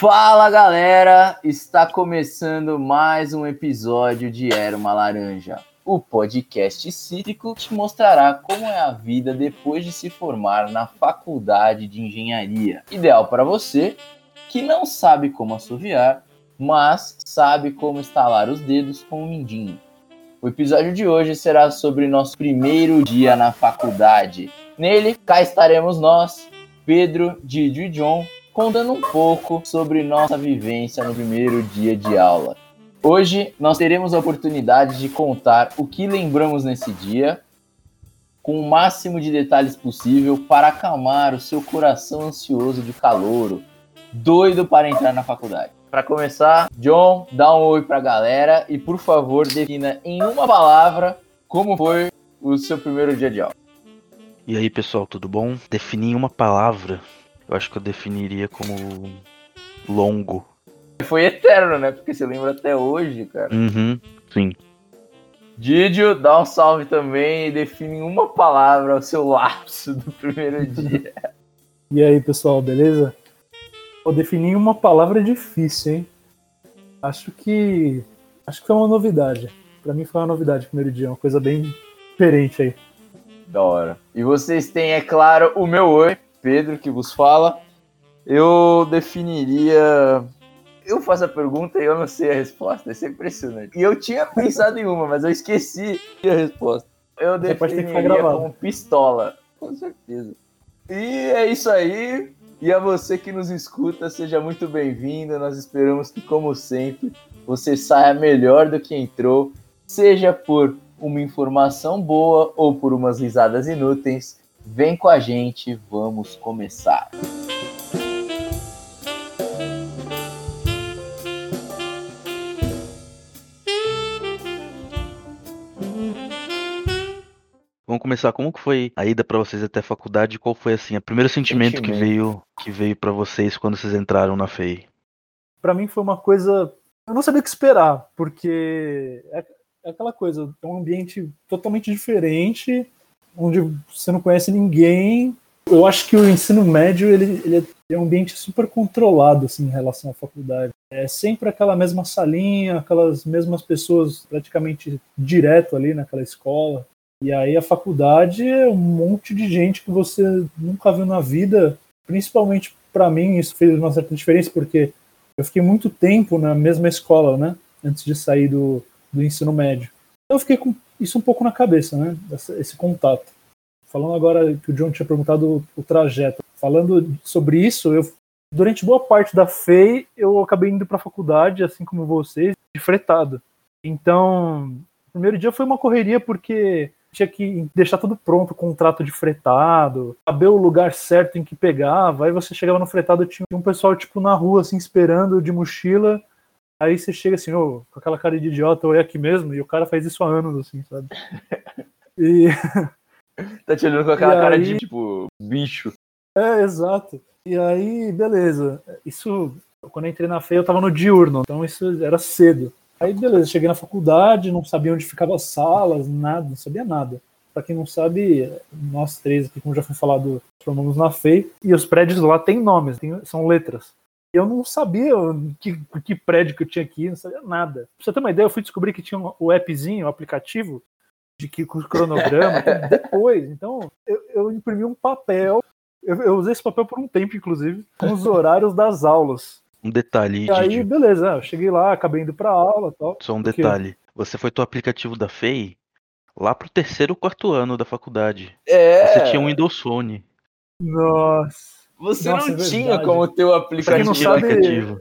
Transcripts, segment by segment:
Fala galera, está começando mais um episódio de Era uma Laranja, o podcast cítrico que mostrará como é a vida depois de se formar na faculdade de engenharia. Ideal para você que não sabe como assoviar, mas sabe como estalar os dedos com o mindinho. O episódio de hoje será sobre nosso primeiro dia na faculdade. Nele, cá estaremos nós, Pedro, Didi e John, contando um pouco sobre nossa vivência no primeiro dia de aula. Hoje nós teremos a oportunidade de contar o que lembramos nesse dia, com o máximo de detalhes possível para acalmar o seu coração ansioso de calouro, doido para entrar na faculdade. Para começar, John, dá um oi para a galera e, por favor, defina em uma palavra como foi o seu primeiro dia de aula. E aí, pessoal, tudo bom? Definir em uma palavra, eu acho que eu definiria como longo. Foi eterno, né? Porque você lembra até hoje, cara. Uhum, sim. Didio, dá um salve também e define em uma palavra o seu lapso do primeiro dia. E aí, pessoal, beleza? Vou definir uma palavra difícil, hein? Acho que. Acho que foi uma novidade. Pra mim foi uma novidade o primeiro dia, uma coisa bem diferente aí. Da hora. E vocês têm, é claro, o meu oi, Pedro, que vos fala. Eu definiria. Eu faço a pergunta e eu não sei a resposta, isso é impressionante. E eu tinha pensado em uma, mas eu esqueci a resposta. Eu ficar definiria como pistola. Com certeza. E é isso aí. E a você que nos escuta, seja muito bem-vindo. Nós esperamos que, como sempre, você saia melhor do que entrou, seja por uma informação boa ou por umas risadas inúteis. Vem com a gente, vamos começar. Vamos começar. Como que foi a ida pra vocês até a faculdade? Qual foi assim, o primeiro sentimento, que Sentimento. veio que veio para vocês quando vocês entraram na FEI? Pra mim foi uma coisa. Eu não sabia o que esperar, porque é, é aquela coisa, é um ambiente totalmente diferente, onde você não conhece ninguém. Eu acho que o ensino médio ele, ele é um ambiente super controlado assim, em relação à faculdade. É sempre aquela mesma salinha, aquelas mesmas pessoas praticamente direto ali naquela escola. E aí a faculdade é um monte de gente que você nunca viu na vida. Principalmente para mim isso fez uma certa diferença porque eu fiquei muito tempo na mesma escola, né? Antes de sair do, do ensino médio. Então eu fiquei com isso um pouco na cabeça, né? Esse contato. Falando agora que o John tinha perguntado o, o trajeto. Falando sobre isso, eu durante boa parte da FEI eu acabei indo para a faculdade, assim como vocês, de fretado. Então, o primeiro dia foi uma correria porque tinha que deixar tudo pronto, contrato de fretado, saber o lugar certo em que pegava. Aí você chegava no fretado, tinha um pessoal tipo na rua assim esperando de mochila. Aí você chega assim, ô, com aquela cara de idiota, ou é aqui mesmo, e o cara faz isso há anos, assim, sabe? E Tá te olhando com aquela E cara aí- de, tipo, bicho. É, exato. E aí, beleza. Isso, quando eu entrei na FEI, eu tava no diurno, então isso era cedo. Aí, beleza, cheguei na faculdade, não sabia onde ficavam as salas, nada, não sabia nada. Pra quem não sabe, nós três aqui, como já foi falado, formamos na FEI, e os prédios lá têm nomes, têm- são letras. Eu não sabia que, que prédio que eu tinha aqui, não sabia nada. Pra você ter uma ideia, eu fui descobrir que tinha o appzinho, o aplicativo, de que com o cronograma, tudo depois. Então, eu, eu imprimi um papel eu, eu usei esse papel por um tempo, inclusive, com os horários das aulas. Um detalhe, E aí, Didi, beleza, eu cheguei lá, acabei indo pra aula e tal. só um detalhe. Você foi do aplicativo da FEI lá pro terceiro ou quarto ano da faculdade. É. Você tinha um Windows Phone. Nossa. Você Nossa, não é tinha como ter o aplicativo. não Tinha sabe- aplicativo.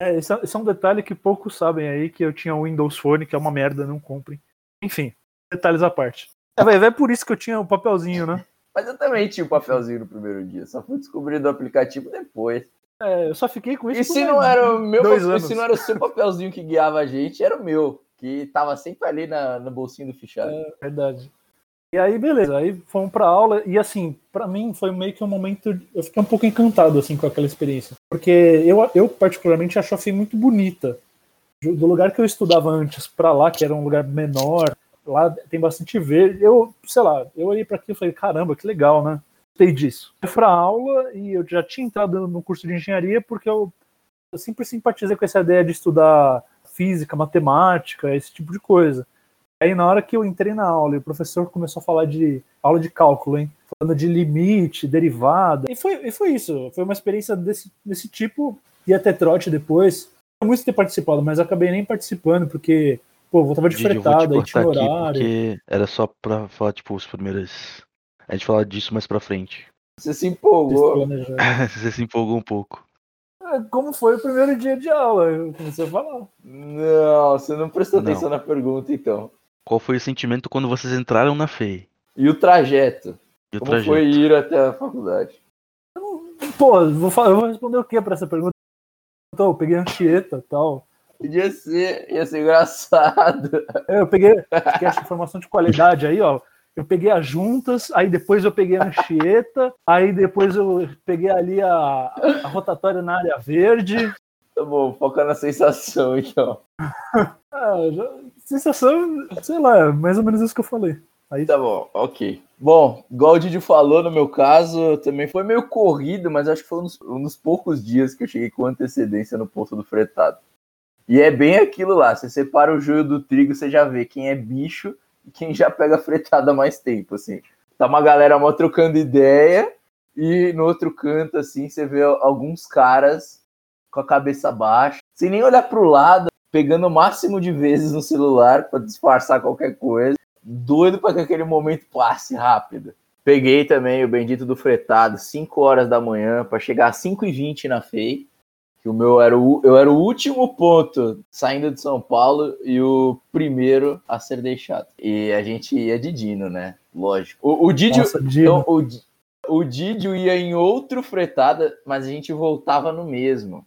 É, esse, é, esse é um detalhe que poucos sabem aí, que eu tinha o Windows Phone, que é uma merda, não comprem. Enfim, detalhes à parte. É, vai, é por isso que eu tinha o papelzinho, né? Mas eu também tinha o papelzinho no primeiro dia. Só fui descobrir do aplicativo depois. É, eu só fiquei com isso E se não era o meu papel, se não era o seu papelzinho que guiava a gente, era o meu. Que tava sempre ali na, no bolsinho do fichado. Verdade. E aí, beleza, aí fomos pra aula, e assim, pra mim foi meio que um momento. Eu fiquei um pouco encantado, assim, com aquela experiência. Porque eu, eu particularmente, acho a FEI muito bonita. Do lugar que eu estudava antes pra lá, que era um lugar menor, lá tem bastante verde. Eu, sei lá, eu olhei pra aqui e falei, caramba, que legal, né? gostei disso. Eu fui pra aula e eu já tinha entrado no curso de engenharia porque eu, eu sempre simpatizei com essa ideia de estudar física, matemática, esse tipo de coisa. Aí na hora que eu entrei na aula e o professor começou a falar de aula de cálculo, hein? Falando de limite, derivada. E foi, e foi isso. Foi uma experiência desse, desse tipo. E até trote depois. Eu muito ter participado, mas acabei nem participando, porque, pô, eu voltava de fretada, aí cortar tinha horário. porque era só pra falar, tipo, os primeiros. A gente falar disso mais pra frente. Você se empolgou. Você se empolgou um pouco. É, Como foi o primeiro dia de aula? Eu comecei a falar. Não, você não prestou Não. atenção na pergunta, então. Qual foi o sentimento quando vocês entraram na FEI? E o trajeto? E o Como trajeto? foi ir até a faculdade? Pô, eu vou, falar, eu vou responder o que pra essa pergunta? Então, eu peguei Anchieta e tal. Podia ser, ia ser engraçado. É, Eu peguei, que essa informação de qualidade aí, ó. Eu peguei as juntas, aí depois eu peguei a Anchieta, aí depois eu peguei ali a, a rotatória na área verde. Tá bom, foca na sensação, então. Ah, já- sensação, sei lá, é mais ou menos isso que eu falei. Aí Tá bom, ok. Bom, igual o Didi falou, no meu caso, também foi meio corrido, mas acho que foi um dos, um dos poucos dias que eu cheguei com antecedência no posto do fretado. E é bem aquilo lá, você separa o joio do trigo, você já vê quem é bicho e quem já pega fretada há mais tempo, assim. Tá uma galera mó trocando ideia e no outro canto, assim, você vê alguns caras com a cabeça baixa, sem nem olhar pro lado, pegando o máximo de vezes no celular pra disfarçar qualquer coisa doido para que aquele momento passe rápido. Peguei também o bendito do fretado, 5 horas da manhã, para chegar às 5h20 na FEI. Que o meu era o, eu era o último ponto saindo de São Paulo e o primeiro a ser deixado. E a gente ia de Dino, né? Lógico. O, o Didio, Nossa, Dino. então, o, o Didio ia em outro fretada, mas a gente voltava no mesmo.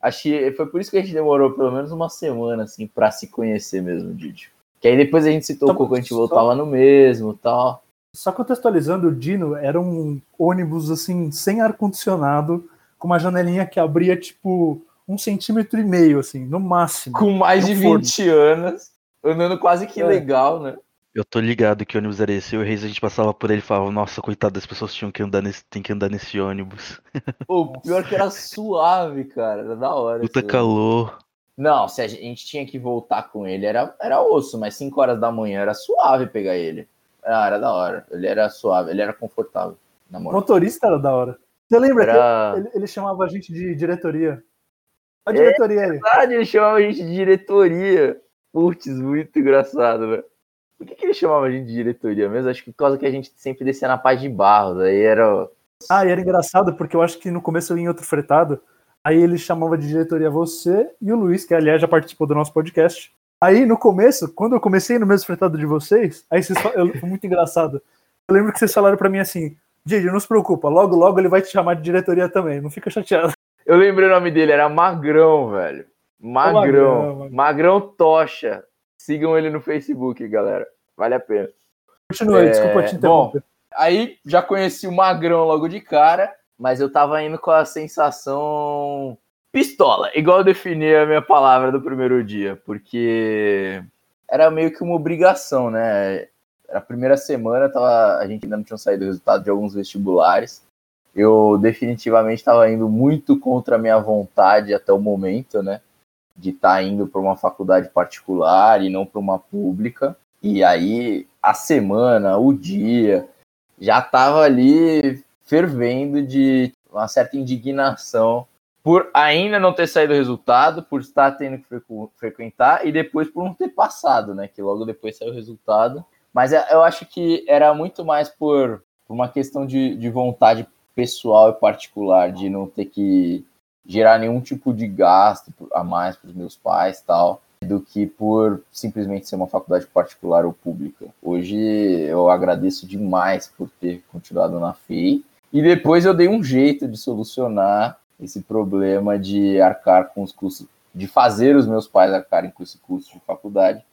Acho que foi por isso que a gente demorou pelo menos uma semana, assim, pra se conhecer mesmo, Didio. Que aí depois a gente se tocou que a gente Só- voltava no mesmo tal. Só contextualizando, o Dino era um ônibus assim, sem ar-condicionado, com uma janelinha que abria tipo um centímetro e meio, assim, no máximo. Com mais de No forno. 20 anos, andando quase que É. legal, né? Eu tô ligado que ônibus era esse. Eu e o Reis a gente passava por ele e falava, nossa, coitado das pessoas tinham que andar nesse, tem que andar nesse ônibus. O pior que era suave, cara. Era da hora. Puta calor. Não, se a gente tinha que voltar com ele, era, era osso, mas 5 horas da manhã era suave pegar ele. Ah, era da hora. Ele era suave, ele era confortável. Na O moral. motorista era da hora. Você lembra Era. que ele, ele chamava a gente de diretoria? A É. diretoria aí. verdade, ele chamava a gente de diretoria. Putz, muito engraçado, velho. Por que, que ele chamava a gente de diretoria mesmo? Acho que por causa que a gente sempre descia na paz de barro. Aí era. Ah, e era engraçado porque eu acho que no começo eu ia em outro fretado. Aí ele chamava de diretoria você e o Luiz, que aliás já participou do nosso podcast. Aí no começo, quando eu comecei no mesmo fretado de vocês, aí vocês eu, foi muito engraçado. Eu lembro que vocês falaram pra mim assim: Didi, não se preocupa, logo logo ele vai te chamar de diretoria também, não fica chateado. Eu lembrei o nome dele, era Magrão, velho. Magrão. Magrão, Magrão. Magrão Tocha. Sigam ele no Facebook, galera. Vale a pena. Continua É, desculpa te interromper. Aí já conheci o Magrão logo de cara, mas eu tava indo com a sensação pistola, igual eu defini a minha palavra do primeiro dia, porque era meio que uma obrigação, né? Era a primeira semana, tava, a gente ainda não tinha saído o resultado de alguns vestibulares. Eu definitivamente estava indo muito contra a minha vontade até o momento, né? De estar indo para uma faculdade particular e não para uma pública. E aí a semana, o dia, já tava ali fervendo de uma certa indignação por ainda não ter saído o resultado, por estar tendo que frequ- frequentar e depois por não ter passado, né? Que logo depois saiu o resultado. Mas é- eu acho que era muito mais por, por uma questão de, de vontade pessoal e particular, de não ter que gerar nenhum tipo de gasto a mais para os meus pais tal do que por simplesmente ser uma faculdade particular ou pública. Hoje eu agradeço demais por ter continuado na FEI e depois eu dei um jeito de solucionar esse problema de arcar com os custos, de fazer os meus pais arcarem com esse custo de faculdade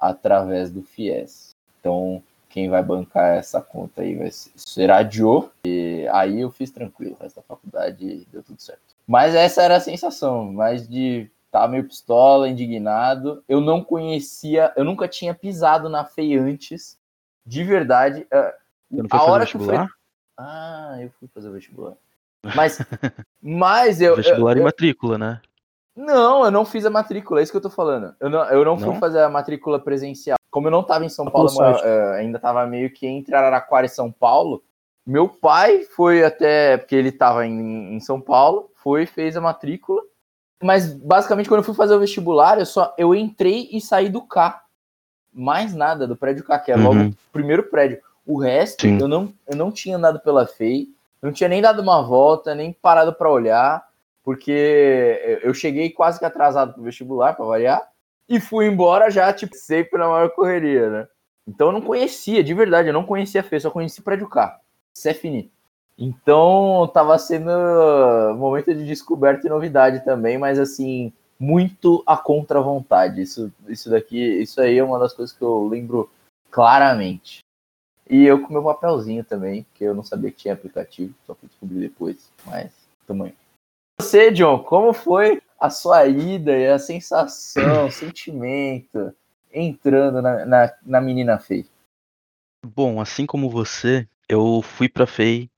através do FIES. Então, quem vai bancar essa conta aí vai ser, será Joe, e aí eu fiz tranquilo, o resto da faculdade deu tudo certo. Mas essa era a sensação, mais de estar meio pistola, indignado. Eu não conhecia, eu nunca tinha pisado na FEI antes, de verdade. foi A fazer hora que vestibular? Ah, eu fui fazer o vestibular. Mas, mas eu. Vestibular eu, e matrícula, né? Não, eu não fiz a matrícula, é isso que eu tô falando. Eu não, eu não, Não? fui fazer a matrícula presencial. Como eu não tava em São Tá Paulo, eh, ainda tava meio que entre Araraquara e São Paulo. Meu pai foi até, porque ele tava em, em São Paulo, foi, fez a matrícula. Mas basicamente quando eu fui fazer o vestibular, eu só eu entrei e saí do K. Mais nada do prédio K, que é logo Uhum. o primeiro prédio. O resto, Sim. eu não, eu não tinha andado pela FEI, não tinha nem dado uma volta, nem parado para olhar, porque eu cheguei quase que atrasado pro vestibular, para variar, e fui embora já, tipo, sempre na maior correria, né? Então eu não conhecia, de verdade, eu não conhecia a FEI, só conheci. Isso é finito. Então tava sendo momento de descoberta e novidade também, mas assim, muito a contra vontade. Isso, isso daqui, isso aí é uma das coisas que eu lembro claramente. E eu com meu papelzinho também, que eu não sabia que tinha aplicativo, só fui descobrir depois. Mas, tamanho. Você, John, como foi a sua ida e a sensação, o sentimento entrando na, na, na menina feia? Bom, assim como você, eu fui pra FEI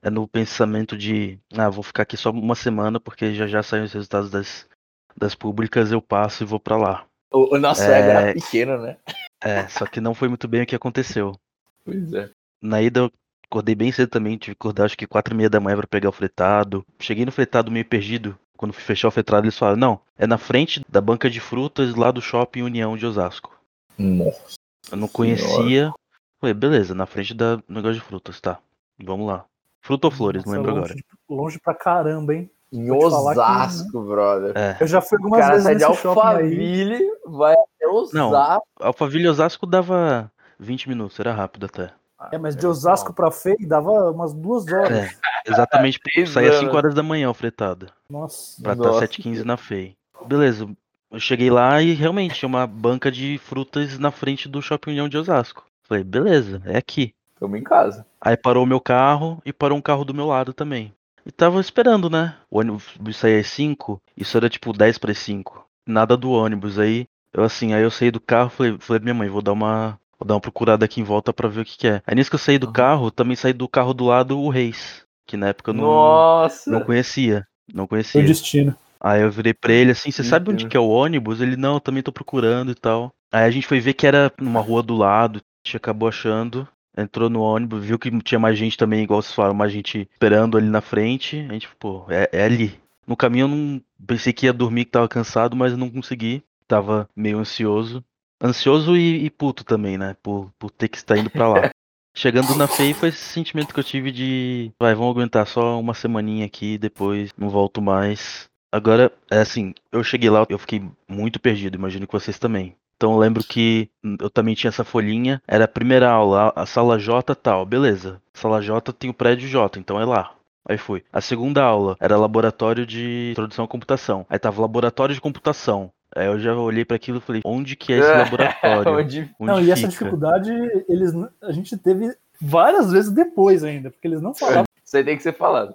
é, no pensamento de, ah, vou ficar aqui só uma semana porque já já saem os resultados das, das públicas, eu passo e vou pra lá. O, o nosso É. ego era pequeno, né? É, só que não foi muito bem o que aconteceu. Pois é. Na ida eu acordei bem cedo também, tive que acordar acho que quatro e meia da manhã pra pegar o fretado. Cheguei no fretado meio perdido. Quando fui fechar o fretado, eles falaram, não, é na frente da banca de frutas lá do shopping União de Osasco. Nossa. Eu não conhecia. Falei, beleza, na frente da do negócio de frutas, tá. Vamos lá. Fruta ou flores, não Nossa, lembro longe, agora. Longe pra caramba, hein? Em falar que- Osasco, brother. É. Eu já fui O algumas cara vezes sai de nesse shopping aí. Alphaville, vai até Osasco. Alphaville e Osasco dava 20 minutos, era rápido até. É, mas de Osasco pra Fei dava umas duas horas. É, exatamente, Três saía anos. 5 horas da manhã o fretado. Nossa. Pra Nossa. estar 7h15 na FEI. Beleza, eu cheguei lá e realmente tinha uma banca de frutas na frente do Shopping União de Osasco. Falei, beleza, é aqui. Tamo em casa. Aí parou o meu carro e parou um carro do meu lado também. E tava esperando, né? O ônibus saía às 5, isso era tipo 10 para 5. Nada do ônibus. Aí eu assim, aí eu saí do carro falei, falei minha mãe, vou dar uma. Vou dar uma procurada aqui em volta pra ver o que, que é. Aí nisso que eu saí do Uhum. carro, também saí do carro do lado o Reis. Que na época eu não, Nossa. não conhecia. Não conhecia. o destino. Aí eu virei pra ele assim, você sabe onde que é o ônibus? Ele, não, eu também tô procurando e tal. Aí a gente foi ver que era numa rua do lado, a gente acabou achando, entrou no ônibus, viu que tinha mais gente também, igual vocês falaram, mais gente esperando ali na frente. A gente, pô, é, é ali. No caminho eu não pensei que ia dormir, que tava cansado, mas eu não consegui. Tava meio ansioso. Ansioso e, e puto também, né? Por, por ter que estar indo pra lá. Chegando na FEI foi esse sentimento que eu tive de. Vai, vamos aguentar só uma semaninha aqui, depois não volto mais. Agora, é assim, eu cheguei lá, eu fiquei muito perdido, imagino que vocês também. Então eu lembro que eu também tinha essa folhinha, era a primeira aula, a sala J tal, beleza. Sala J tem o prédio J, então é lá. Aí fui. A segunda aula era laboratório de introdução à computação. Aí tava laboratório de computação. Aí eu já olhei pra aquilo e falei, onde que é esse laboratório? Onde... Onde Não, e essa fica? dificuldade eles, a gente teve várias vezes depois ainda, porque eles não falavam. Isso aí tem que ser falado.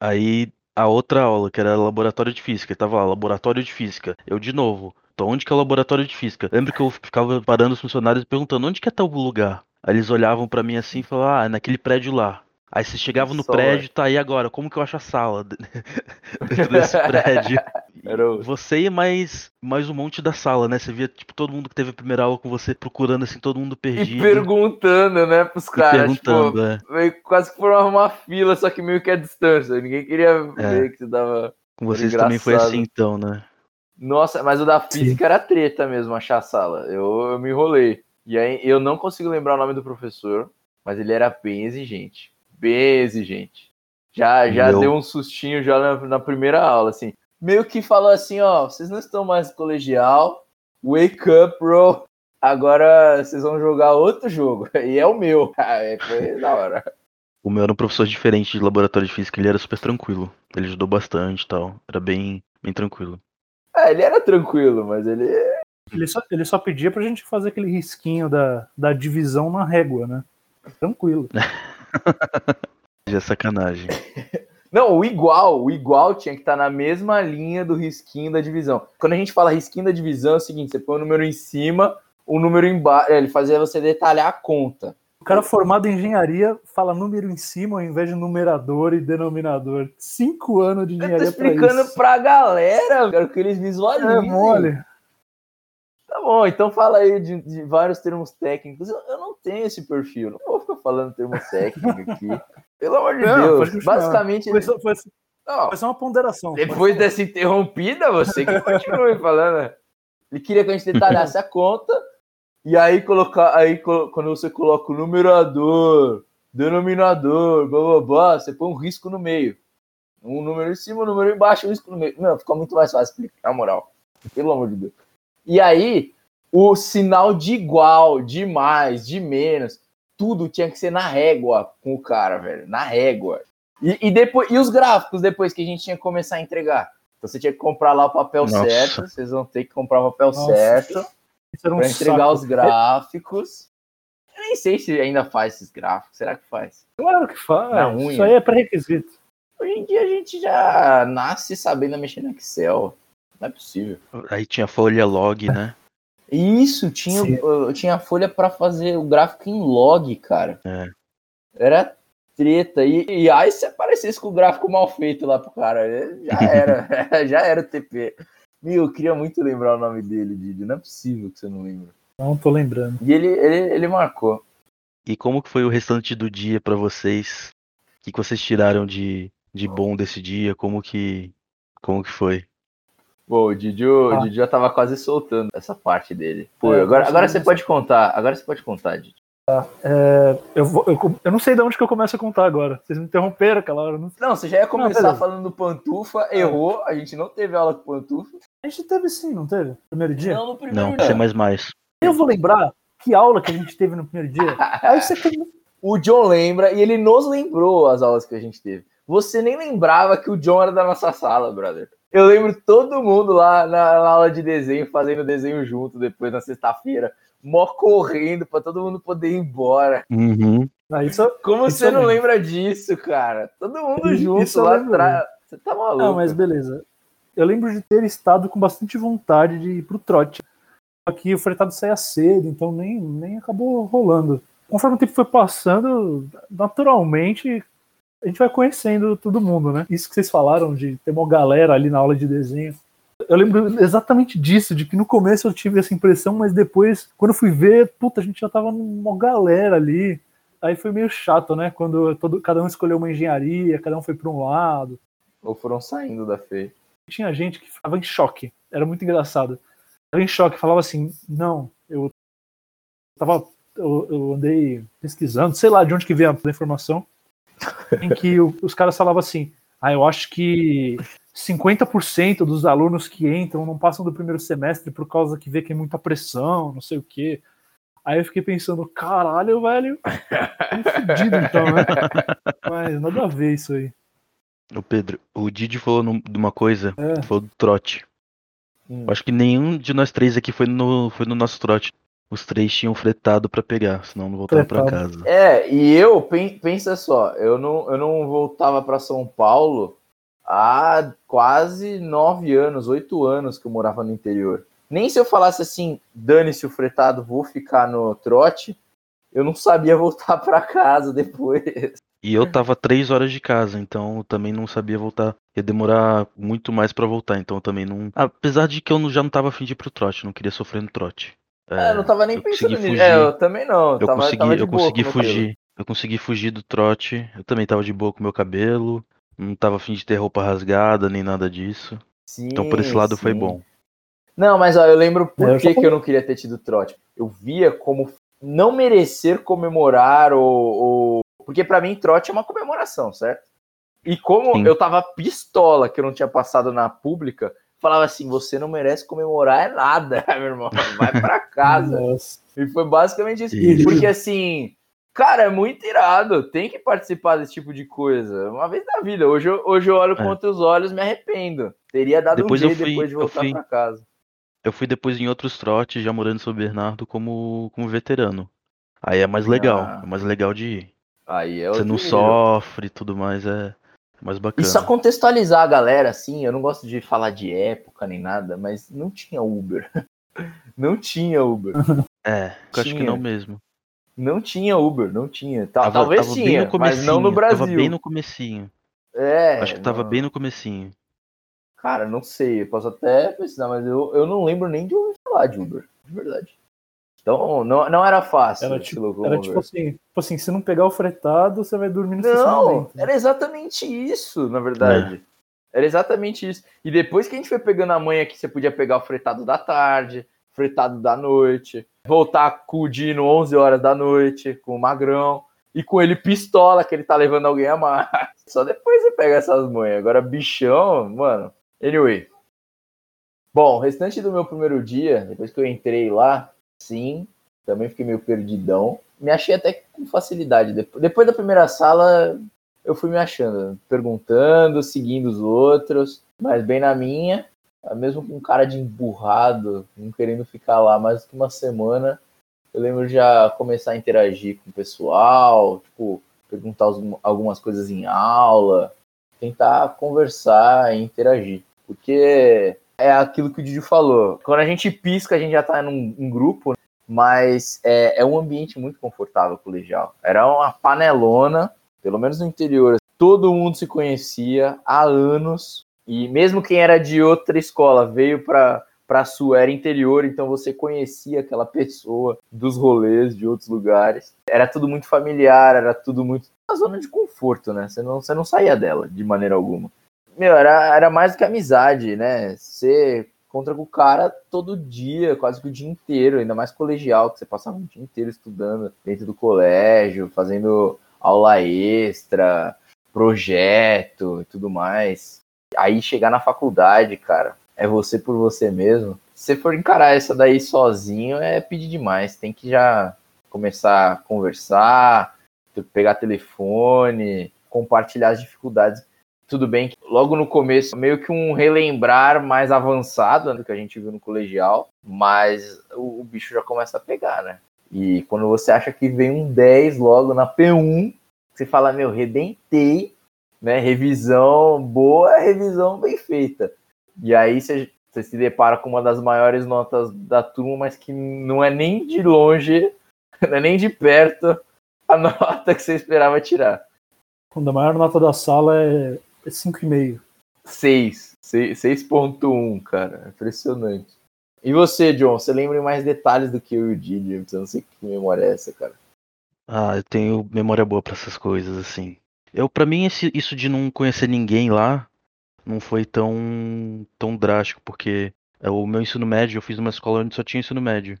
Aí a outra aula, que era laboratório de física, tava lá, laboratório de física. Eu de novo, então onde que é o laboratório de física? Lembro que eu ficava parando os funcionários e perguntando onde que é tal lugar. Aí eles olhavam pra mim assim e falavam, ah, é naquele prédio lá. Aí você chegava no Só prédio, tá aí agora, como que eu acho a sala dentro desse prédio? Era o- Você e mais, mais um monte da sala, né? Você via, tipo, todo mundo que teve a primeira aula com você procurando, assim, todo mundo E perdido. perguntando, né, pros e caras. Tipo, perguntando, é. meio- quase que formava uma fila, só que meio que a distância. Ninguém queria É. ver que você dava. Com vocês também foi assim, então, né? Nossa, mas o da física era treta mesmo, achar a sala. Eu, eu me enrolei. E aí eu não consigo lembrar o nome do professor, mas ele era bem exigente. Bem exigente. Já, já Meu. deu um sustinho já na, na primeira aula, assim. Meio que falou assim, ó, vocês não estão mais no colegial. Wake up, bro. Agora vocês vão jogar outro jogo. E é o meu. Aí foi da hora. O meu era um professor diferente de laboratório de física, ele era super tranquilo. Ele ajudou bastante e tal. Era bem, bem tranquilo. É, ele era tranquilo, mas ele. Ele só, ele só pedia pra gente fazer aquele risquinho da, da divisão na régua, né? Tranquilo. Já é sacanagem. Não, o igual, o igual tinha que estar na mesma linha do risquinho da divisão. Quando a gente fala risquinho da divisão, é o seguinte: você põe o número em cima, o número embaixo. Ele fazia você detalhar a conta. O cara formado em engenharia fala número em cima ao invés de numerador e denominador. Cinco anos de Eu tô engenharia pra explicando isso. pra galera, quero que eles visualizem. É mole. Tá bom, então fala aí de, de vários termos técnicos. Eu, eu não tenho esse perfil, não vou falando termo técnico aqui. Pelo amor de Não, Deus. Basicamente, Foi só, foi, não, foi só uma ponderação. depois dessa interrompida, você que continue falando. Ele queria que a gente detalhasse a conta e aí colocar, aí quando você coloca o numerador, denominador, blá blá blá, você põe um risco no meio. Um número em cima, um número embaixo, um risco no meio. Não, fica muito mais fácil explicar, na moral. Pelo amor de Deus. E aí, o sinal de igual, de mais, de menos, tudo tinha que ser na régua com o cara, velho. Na régua. E, e depois, e os gráficos depois que a gente tinha que começar a entregar? Então você tinha que comprar lá o papel Nossa. certo, vocês vão ter que comprar o papel Nossa, certo um para entregar saco. os gráficos. Eu nem sei se ainda faz esses gráficos. Será que faz? Claro que faz. Na unha. Isso aí é pré-requisito. Hoje em dia a gente já nasce sabendo mexer no Excel. Não é possível. Aí tinha folha log, né? Isso, tinha, Sim. tinha folha para fazer o gráfico em log, cara. É. Era treta. E, e aí se aparecesse com o gráfico mal feito lá pro cara, eh, já era. já era o TP. Meu, eu queria muito lembrar o nome dele, Didi. Não é possível que você não lembra. Não tô lembrando. E ele, ele, ele marcou. E como que foi o restante do dia pra vocês? O que, que vocês tiraram de, de bom desse dia? Como que, como que foi? Bom, o Didi, o Ah. Didi já tava quase soltando essa parte dele. Pô, É, agora, agora você pode contar. Agora você pode contar, Didi. Eu, vou- eu, eu não sei de onde que eu começo a contar agora. Vocês me interromperam aquela hora. Não... Não, você já ia começar beleza. falando do Pantufa, errou. A gente não teve aula com Pantufa. A gente teve sim, não teve? Primeiro dia? Não, no primeiro Não, dia. ser mais mais. Eu vou lembrar que aula que a gente teve no primeiro dia. Aí você O John lembra e ele nos lembrou as aulas que a gente teve. Você nem lembrava que o John era da nossa sala, brother. Eu lembro todo mundo lá na, na aula de desenho, fazendo desenho junto depois na sexta-feira, mó correndo pra todo mundo poder ir embora. Uhum. Ah, isso, Como Isso você não lembro. lembra disso, cara? Todo mundo Isso junto eu lá atrás. Você tá maluco? Não, mas beleza. Eu lembro de ter estado com bastante vontade de ir pro trote. Só que o fretado saía cedo, então nem, nem acabou rolando. Conforme o tempo foi passando, naturalmente a gente vai conhecendo todo mundo, né? Isso que vocês falaram de ter uma galera ali na aula de desenho. Eu lembro exatamente disso, de que no começo eu tive essa impressão, mas depois, quando eu fui ver, puta, a gente já tava numa galera ali. Aí foi meio chato, né? Quando todo, cada um escolheu uma engenharia, cada um foi para um lado Ou foram saindo da FEI. tinha gente que ficava em choque. Era muito engraçado. Era em choque, falava assim, não, eu tava. Eu, eu andei pesquisando, sei lá de onde que veio a informação, em que o- os caras falavam assim, ah, eu acho que 50% dos alunos que entram não passam do primeiro semestre por causa que vê que é muita pressão, não sei o quê. Aí eu fiquei pensando, caralho, velho, tô fudido então, né? Mas nada a ver isso aí. O Pedro, o Didi falou num- de uma coisa, É. falou do trote. Hum. Acho que nenhum de nós três aqui foi no, foi no nosso trote. Os três tinham fretado pra pegar, senão não voltavam pra Fretado. casa. É, e eu, pen- pensa só, eu não, eu não voltava para São Paulo há quase nove anos, oito anos que eu morava no interior. Nem se eu falasse assim, dane-se o fretado, vou ficar no trote, eu não sabia voltar para casa depois. E eu tava três horas de casa, então eu também não sabia voltar. Ia demorar muito mais pra voltar, então eu também não. Apesar de que eu já não tava afim de ir pro trote, não queria sofrer no trote. É, eu não tava nem pensando nisso. É, eu também não. Eu tava, consegui, tava de eu boa consegui com o meu cabelo. fugir. Eu consegui fugir do trote. Eu também tava de boa com meu cabelo. Não tava afim de ter roupa rasgada, nem nada disso. Sim, Então por esse lado foi sim. bom. Não, mas ó, eu lembro por eu que, só- que eu não queria ter tido trote. Eu via como não merecer comemorar ou. ou- Porque pra mim, trote é uma comemoração, certo? E como Sim. eu tava pistola que eu não tinha passado na pública, falava assim: você não merece comemorar é nada, meu irmão. Vai pra casa. E foi basicamente isso. Isso. Porque assim, cara, é muito irado. Tem que participar desse tipo de coisa. Uma vez na vida. Hoje eu, hoje eu olho com É. outros olhos me arrependo. Teria dado Depois um eu jeito fui- depois de eu voltar fui- pra casa. Eu fui depois em outros trotes, já morando em São Bernardo, como, como veterano. Aí é mais legal. Ah. É mais legal de ir. Aí é Você não nível. sofre e tudo mais, é mais E bacana. só contextualizar a galera, assim, eu não gosto de falar de época nem nada, mas não tinha Uber. Não tinha Uber. É, eu acho que não mesmo. Não tinha Uber, não tinha. Ta- Tava- Talvez tava tinha, mas não no Brasil. Tava bem no comecinho. É, Acho que tava não- bem no comecinho. Cara, não sei, eu posso até pesquisar, mas eu, eu não lembro nem de ouvir falar de Uber, de verdade. Então, não, não era fácil Era tipo, era tipo assim, tipo assim, se não pegar o fretado, você vai dormir no Não, né? era exatamente isso, na verdade. Era exatamente isso. E depois que a gente foi pegando a manha que você podia pegar o fretado da tarde, fretado da noite, voltar com o Dino 11 horas da noite, com o Magrão, e com ele pistola, que ele tá levando alguém a mais. Só depois você pega essas manhas. Agora, bichão, mano. Anyway. Bom, o restante do meu primeiro dia, depois que eu entrei lá, sim, também fiquei meio perdidão. Me achei até com facilidade. Depo- Depois da primeira sala, eu fui me achando, perguntando, seguindo os outros, mas bem na minha, mesmo com cara de emburrado, não querendo ficar lá mais do que uma semana, eu lembro já começar a interagir com o pessoal, tipo, perguntar algumas coisas em aula, tentar conversar e interagir. Porque é aquilo que o Didi falou. Quando a gente pisca, a gente já tá num, em grupo, mas é, é um ambiente muito confortável colegial. Era uma panelona, pelo menos no interior. Todo mundo se conhecia há anos, e mesmo quem era de outra escola veio para para sua era interior, então você conhecia aquela pessoa dos rolês de outros lugares. Era tudo muito familiar, era tudo muito uma zona de conforto, né? Você não, você não saía dela de maneira alguma. Meu, era, era mais do que amizade, né? Você encontra com o cara todo dia, quase que o dia inteiro, ainda mais colegial, que você passava o dia inteiro estudando dentro do colégio, fazendo aula extra, projeto e tudo mais. Aí chegar na faculdade, cara, é você por você mesmo. Se for encarar essa daí sozinho, é pedir demais. Tem que já começar a conversar, pegar telefone, compartilhar as dificuldades. Tudo bem que logo no começo, meio que um relembrar mais avançado do que a gente viu no colegial, mas o, o bicho já começa a pegar, né? E quando você acha que vem um 10 logo na P1, você fala, meu, rebentei, né? Revisão boa, revisão bem feita. E aí você, você se depara com uma das maiores notas da turma, mas que não é nem de longe, não é nem de perto a nota que você esperava tirar. Quando a maior nota da sala é é 5,5. 6. 6.1, cara. Impressionante. E você, John? Você lembra em mais detalhes do que eu e o Didi? Eu não sei que memória é essa, cara. Ah, eu tenho memória boa pra essas coisas, assim. Eu, para mim, esse- isso de não conhecer ninguém lá não foi tão, tão drástico, porque é, o meu ensino médio, eu fiz numa escola onde só tinha ensino médio.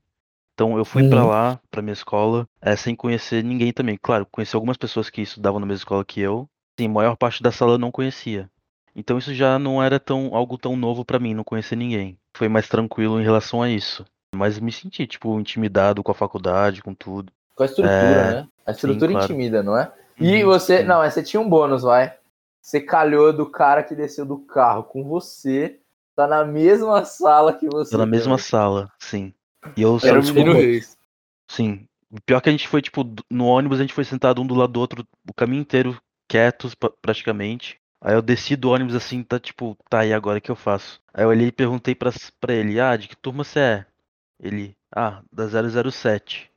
Então eu fui pra Uhum. lá, pra minha escola, é, sem conhecer ninguém também. Claro, conheci algumas pessoas que estudavam na mesma escola que eu. Sim, a maior parte da sala eu não conhecia. Então isso já não era tão algo tão novo pra mim, não conhecer ninguém. Foi mais tranquilo em relação a isso. Mas me senti, tipo, intimidado com a faculdade, com tudo. Com a estrutura, É, né? A estrutura claro. intimida, não é? E Uhum, você. sim. Não, mas você tinha um bônus, vai. Você calhou do cara que desceu do carro com você, tá na mesma sala que você. Tô na mesma sala, sim. E eu Era o só menino Reis. Sim. Pior que a gente foi, tipo, no ônibus, a gente foi sentado um do lado do outro o caminho inteiro, quietos pra- praticamente. Aí eu desci do ônibus assim, tá tipo, tá, e agora o que eu faço? Aí eu olhei e perguntei pra, pra ele, ah, de que turma você é? Ele, ah, da 007.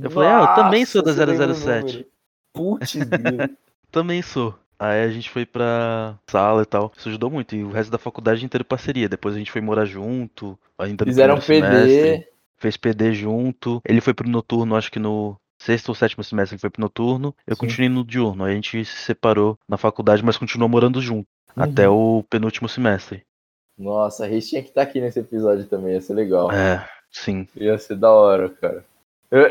Eu falei, ah, eu também sou da Nossa, você lembra o 007. número. Putz. Também sou. Aí a gente foi pra sala e tal. Isso ajudou muito. E o resto da faculdade inteiro parceria. Depois a gente foi morar junto, ainda Fizeram PD. semestre. Fez PD junto. Ele foi pro noturno, acho que no sexto ou sétimo semestre ele foi pro noturno. Eu Sim. continuei no diurno. Aí a gente se separou na faculdade, mas continuou morando junto. Uhum. Até o penúltimo semestre. Nossa, a Reis tinha que estar aqui nesse episódio também, ia ser legal. É, sim. Ia ser da hora, cara.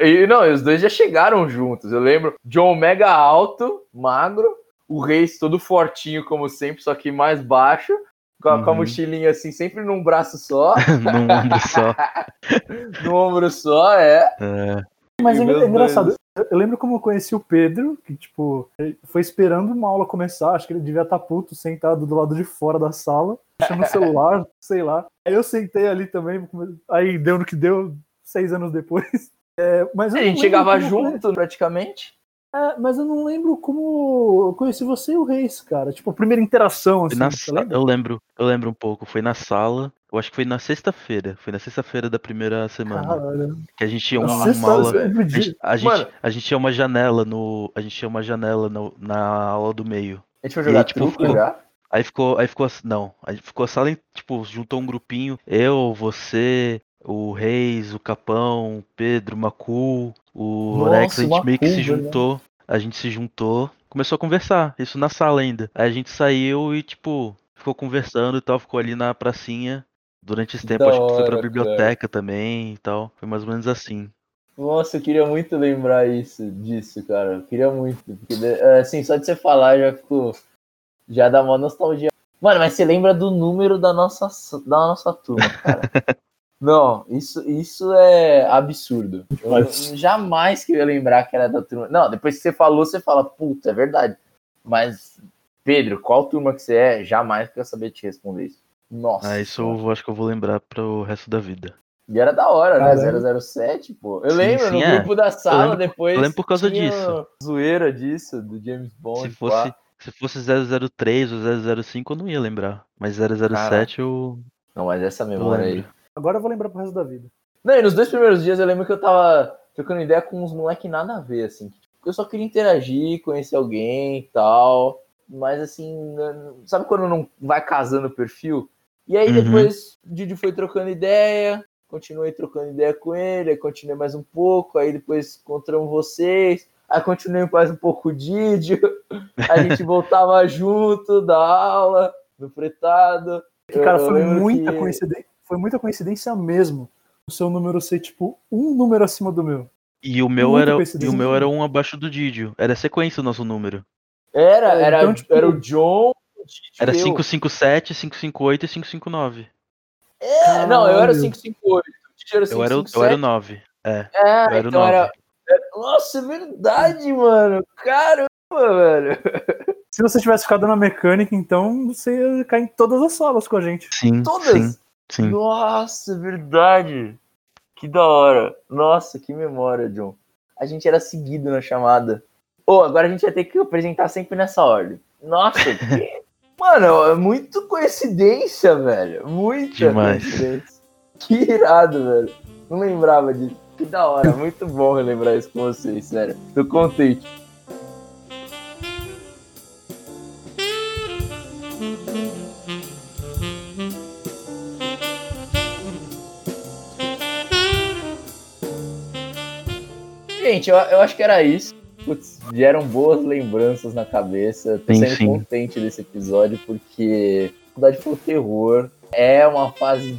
E não, os dois já chegaram juntos. Eu lembro John mega alto, magro, o Reis todo fortinho, como sempre, só que mais baixo, com a, com a Uhum. mochilinha assim, sempre num braço só, Num ombro só. no ombro só, é. É, Mas é engraçado. Eu, eu lembro como eu conheci o Pedro, que, tipo, foi esperando uma aula começar. Acho que ele devia estar puto, sentado do lado de fora da sala, puxando o celular, sei lá. Aí eu sentei ali também, aí deu no que deu, seis anos depois. É, mas A gente chegava junto, praticamente. É, mas eu não lembro como eu conheci você e o Reis, cara. Tipo, a primeira interação, assim. Na lembra? eu lembro, eu lembro um pouco. Foi na sala. Eu acho que foi na sexta-feira. Foi na sexta-feira da primeira semana. Cara, Que a gente tinha uma, uma aula. A gente, a, gente, Mano. a gente tinha uma janela no. A gente tinha uma janela no- na aula do meio. A gente foi E aí, jogar tipo, truco ficou- já? Aí ficou. Aí ficou. a- Não. Aí ficou a sala, tipo, juntou um grupinho. Eu, você, o Reis, o Capão, o Pedro, o Macu, o Nossa, Orex, a gente meio que se verdade. juntou. A gente se juntou, começou a conversar, isso na sala ainda. Aí a gente saiu e, tipo, ficou conversando e tal, ficou ali na pracinha. Durante esse tempo, Da acho que foi pra hora, biblioteca também e tal. Foi mais ou menos assim. Nossa, eu queria muito lembrar isso, disso, cara. Eu queria muito. Porque, assim, só de você falar já ficou. Já dá uma nostalgia. Mano, mas você lembra do número da nossa, da nossa turma, cara. Não, isso, isso é absurdo. Eu Mas- jamais que eu ia lembrar que era da turma. Não, depois que você falou, você fala, puta, é verdade. Mas, Pedro, qual turma que você é? Jamais que eu ia saber te responder isso. Nossa. Ah, isso eu vou- acho que eu vou lembrar pro resto da vida. E era da hora, Caramba. né? 007, pô. Eu Sim, lembro, sim, no é. grupo da sala, lembro- depois. eu lembro por causa tinha disso. Zoeira disso, do James Bond. Se fosse, pá. se fosse 003 ou 005, eu não ia lembrar. Mas 007 eu, Não, mas essa eu memória aí. Agora eu vou lembrar pro resto da vida. Não, e nos dois primeiros dias eu lembro que eu tava trocando ideia com uns moleque nada a ver, assim. Eu só queria interagir, conhecer alguém e tal. Mas assim, sabe quando não vai casando o perfil? E aí Uhum. depois o Didi foi trocando ideia, continuei trocando ideia com ele, aí continuei mais um pouco, aí depois encontramos vocês, aí continuei mais um pouco com o Didi, a gente voltava junto da aula, no fretado. Que, cara, foi muita que- coincidência. Foi muita coincidência mesmo. O seu número ser, tipo, um número acima do meu. E o meu Muita era, e o meu era um abaixo do Didio. Era sequência o nosso número. Era, É, era, então, tipo, era o John, o Era e eu. 557, 558 e 559. É, não, eu era Caralho. 558. O Didi era Eu era, o- 557. eu era o 9. É, É, eu era o então 9. era. é- Nossa, é verdade, mano. Caramba, velho. Se você tivesse ficado na mecânica, então você ia cair em todas as salas com a gente. Sim, Todas. sim, sim. Nossa, verdade. Que da hora. Nossa, que memória, John. A gente era seguido na chamada. Ô, agora a gente vai ter que apresentar sempre nessa ordem. Nossa, que... Mano, é muito coincidência, velho. Muita Demais. coincidência. Que irado, velho. Não lembrava disso. Que da hora. Muito bom relembrar isso com vocês, sério. Tô contente. Gente, eu, eu acho que era isso. Putz, vieram boas lembranças na cabeça. Tô Sim, sendo sim. contente desse episódio porque a faculdade foi terror. É uma fase.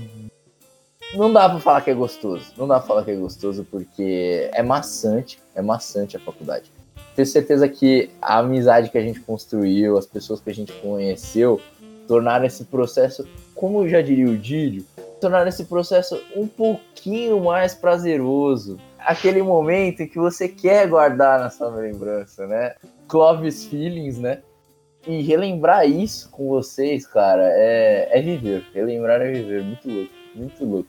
Não dá pra falar que é gostoso. Não dá pra falar que é gostoso porque é maçante. É maçante a faculdade. Tenho certeza que a amizade que a gente construiu, as pessoas que a gente conheceu, tornaram esse processo, como eu já diria o Dídio, tornaram esse processo um pouquinho mais prazeroso. Aquele momento que você quer guardar na sua lembrança, né? Clovis Feelings, né? E relembrar isso com vocês, cara, é, é viver. Relembrar é viver. Muito louco, muito louco.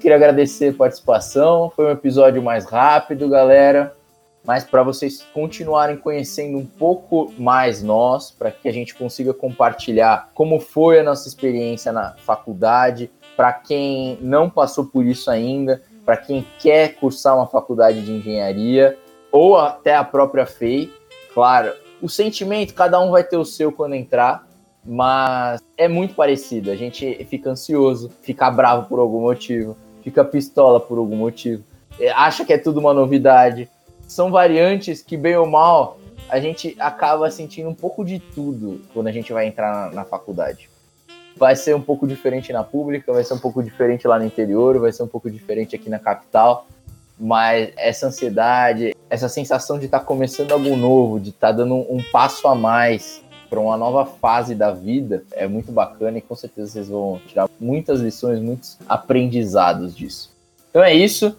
Queria agradecer a participação. Foi um episódio mais rápido, galera. Mas para vocês continuarem conhecendo um pouco mais nós, para que a gente consiga compartilhar como foi a nossa experiência na faculdade, para quem não passou por isso ainda, para quem quer cursar uma faculdade de engenharia ou até a própria FEI. Claro, o sentimento, cada um vai ter o seu quando entrar, mas é muito parecido. A gente fica ansioso, fica bravo por algum motivo, fica pistola por algum motivo, é, acha que é tudo uma novidade. São variantes que, bem ou mal, a gente acaba sentindo um pouco de tudo quando a gente vai entrar na, na faculdade. Vai ser um pouco diferente na pública, vai ser um pouco diferente lá no interior, vai ser um pouco diferente aqui na capital, mas essa ansiedade, essa sensação de estar começando algo novo, de estar dando um, um passo a mais para uma nova fase da vida, é muito bacana e com certeza vocês vão tirar muitas lições, muitos aprendizados disso. Então é isso.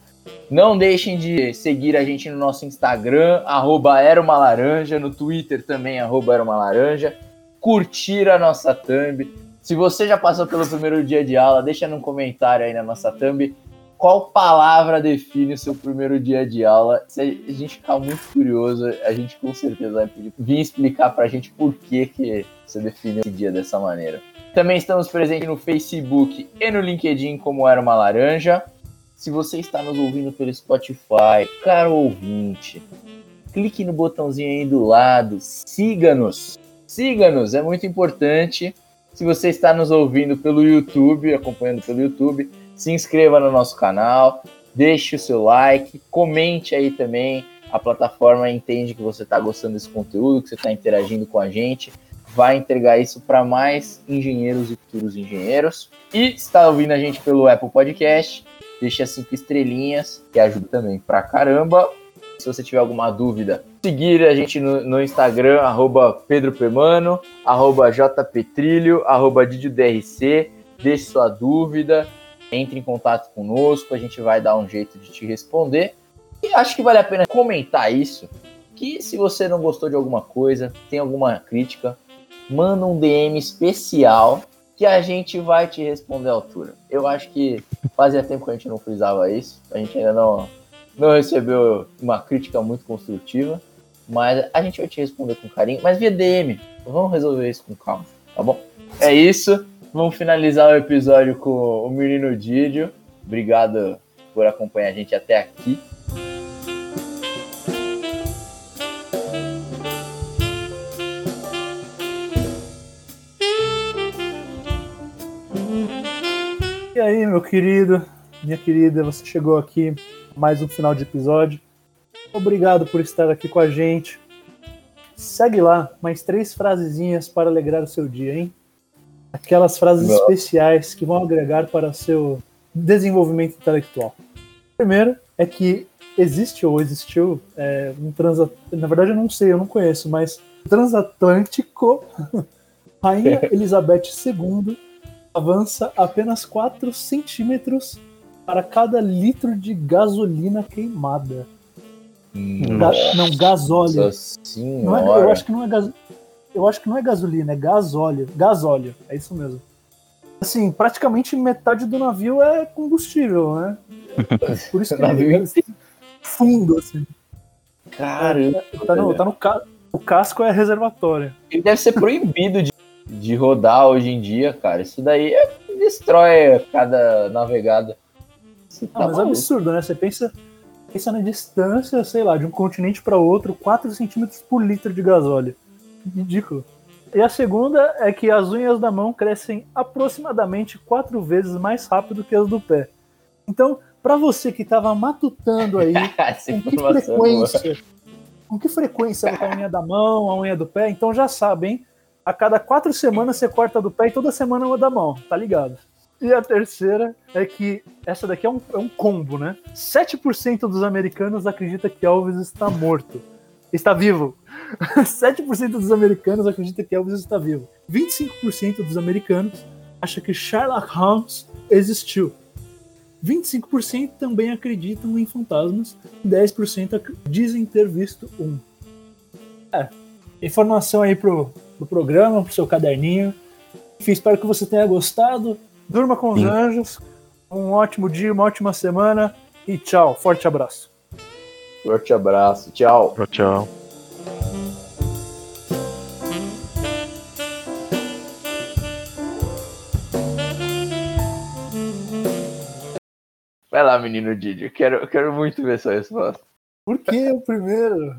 Não deixem de seguir a gente no nosso Instagram, arroba era uma laranja, no Twitter também, arroba era uma laranja. Curtir a nossa thumb. Se você já passou pelo primeiro dia de aula, deixa num comentário aí na nossa thumb qual palavra define o seu primeiro dia de aula? Se a gente ficar muito curioso, a gente com certeza vai pedir, vir explicar pra gente por que, que você define esse dia dessa maneira. Também estamos presentes no Facebook e no LinkedIn como Era Uma Laranja. Se você está nos ouvindo pelo Spotify, caro ouvinte, clique no botãozinho aí do lado, siga-nos. Siga-nos, é muito importante. Se você está nos ouvindo pelo YouTube, acompanhando pelo YouTube, se inscreva no nosso canal, deixe o seu like, comente aí também. A plataforma entende que você está gostando desse conteúdo, que você está interagindo com a gente. Vai entregar isso para mais engenheiros e futuros engenheiros. E está ouvindo a gente pelo Apple Podcast, deixe as cinco estrelinhas, que ajuda também pra caramba. Se você tiver alguma dúvida, seguir a gente no, no Instagram, arroba Pedro Pemano, arroba JPetrilho, arroba DidioDRC, deixe sua dúvida, entre em contato conosco, a gente vai dar um jeito de te responder. E acho que vale a pena comentar isso, que se você não gostou de alguma coisa, tem alguma crítica, manda um DM especial que a gente vai te responder à altura. Eu acho que fazia tempo que a gente não frisava isso, a gente ainda não, não recebeu uma crítica muito construtiva, mas a gente vai te responder com carinho, mas via DM. Vamos resolver isso com calma, tá bom? É isso. Vamos finalizar o episódio com o menino Didio. Obrigado por acompanhar a gente até aqui. E aí, meu querido, minha querida, você chegou aqui mais um final de episódio. Obrigado por estar aqui com a gente. Segue lá mais três frasezinhas para alegrar o seu dia, hein? Aquelas frases Não. especiais que vão agregar para o seu desenvolvimento intelectual. Primeiro é que existe ou existiu é, um transatlântico. Na verdade, eu não sei, eu não conheço, mas transatlântico. Rainha Elizabeth II avança apenas 4 centímetros para cada litro de gasolina queimada. Ga- não, gasóleo. Nossa Não é- eu acho que não é gas, eu acho que não é gasolina, é gasóleo. Gasóleo, é isso mesmo. Assim, praticamente metade do navio é combustível, né? Por isso que Navio ele é fundo, assim. Caramba. Tá no, tá no ca- o casco é reservatório. Ele deve ser proibido de, de rodar hoje em dia, cara. Isso daí é, destrói cada navegada. Tá Não, mas é absurdo, né? Você pensa, pensa na distância, sei lá, de um continente para outro, 4 centímetros por litro de gasóleo. Ridículo. E a segunda é que as unhas da mão crescem aproximadamente quatro vezes mais rápido que as do pé. Então, para você que estava matutando aí, com que é boa. frequência, com que frequência tá a unha da mão, a unha do pé, então já sabe, hein? A cada quatro semanas você corta do pé e toda semana uma da mão, tá ligado? E a terceira é que essa daqui é um, é um combo, né? 7% dos americanos acredita que Elvis está morto. Está vivo. 7% dos americanos acredita que Elvis está vivo. 25% dos americanos acha que Sherlock Holmes existiu. 25% também acreditam em fantasmas e 10% ac- dizem ter visto um. É, informação aí pro, pro programa, pro seu caderninho. Enfim, espero que você tenha gostado. Durma com os Sim. anjos. Um ótimo dia, uma ótima semana e tchau. Forte abraço. Forte abraço. Tchau. Tchau, tchau. Vai lá, menino Didi. Quero, quero muito ver sua resposta. Por que o primeiro?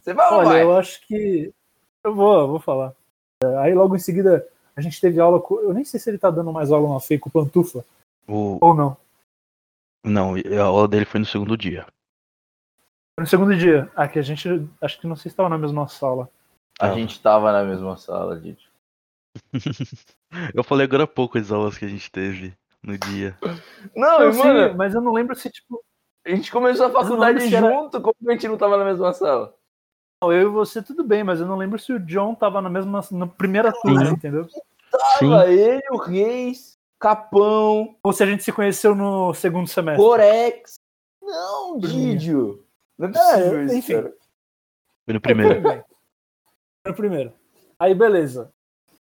Você vai ou Olha, vai? eu acho que. Eu vou, eu vou falar. É, Aí logo em seguida a gente teve aula com. Eu nem sei se ele tá dando mais aula na FEI com o Pantufa O... ou não. Não, a aula dele foi no segundo dia. No segundo dia. Ah, que a gente. Acho que não sei se estava na mesma sala. A Ah. gente tava na mesma sala, Didi. Eu falei agora há pouco as aulas que a gente teve no dia. Não, Eu e, mano, mas eu não lembro se, tipo, a gente começou a não faculdade se era- junto, como a gente não tava na mesma sala? eu e você tudo bem, mas eu não lembro se o John tava na mesma. na primeira turma, entendeu? Sim. Tava ele, o Reis, Capão, Ou se a gente se conheceu no segundo semestre. Corex. Não, Didio. Não é possível É, isso, enfim. cara. Foi no primeiro. Bem. No primeiro. Aí, beleza.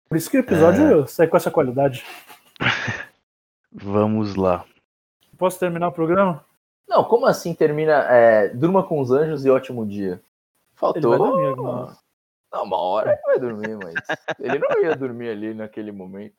Por isso que o episódio sai com essa qualidade. Vamos lá. Posso terminar o programa? Não, como assim termina? É, durma com os anjos e ótimo dia. Faltou. Ele vai dormir. Não, uma hora ele vai dormir, mas ele não ia dormir ali naquele momento.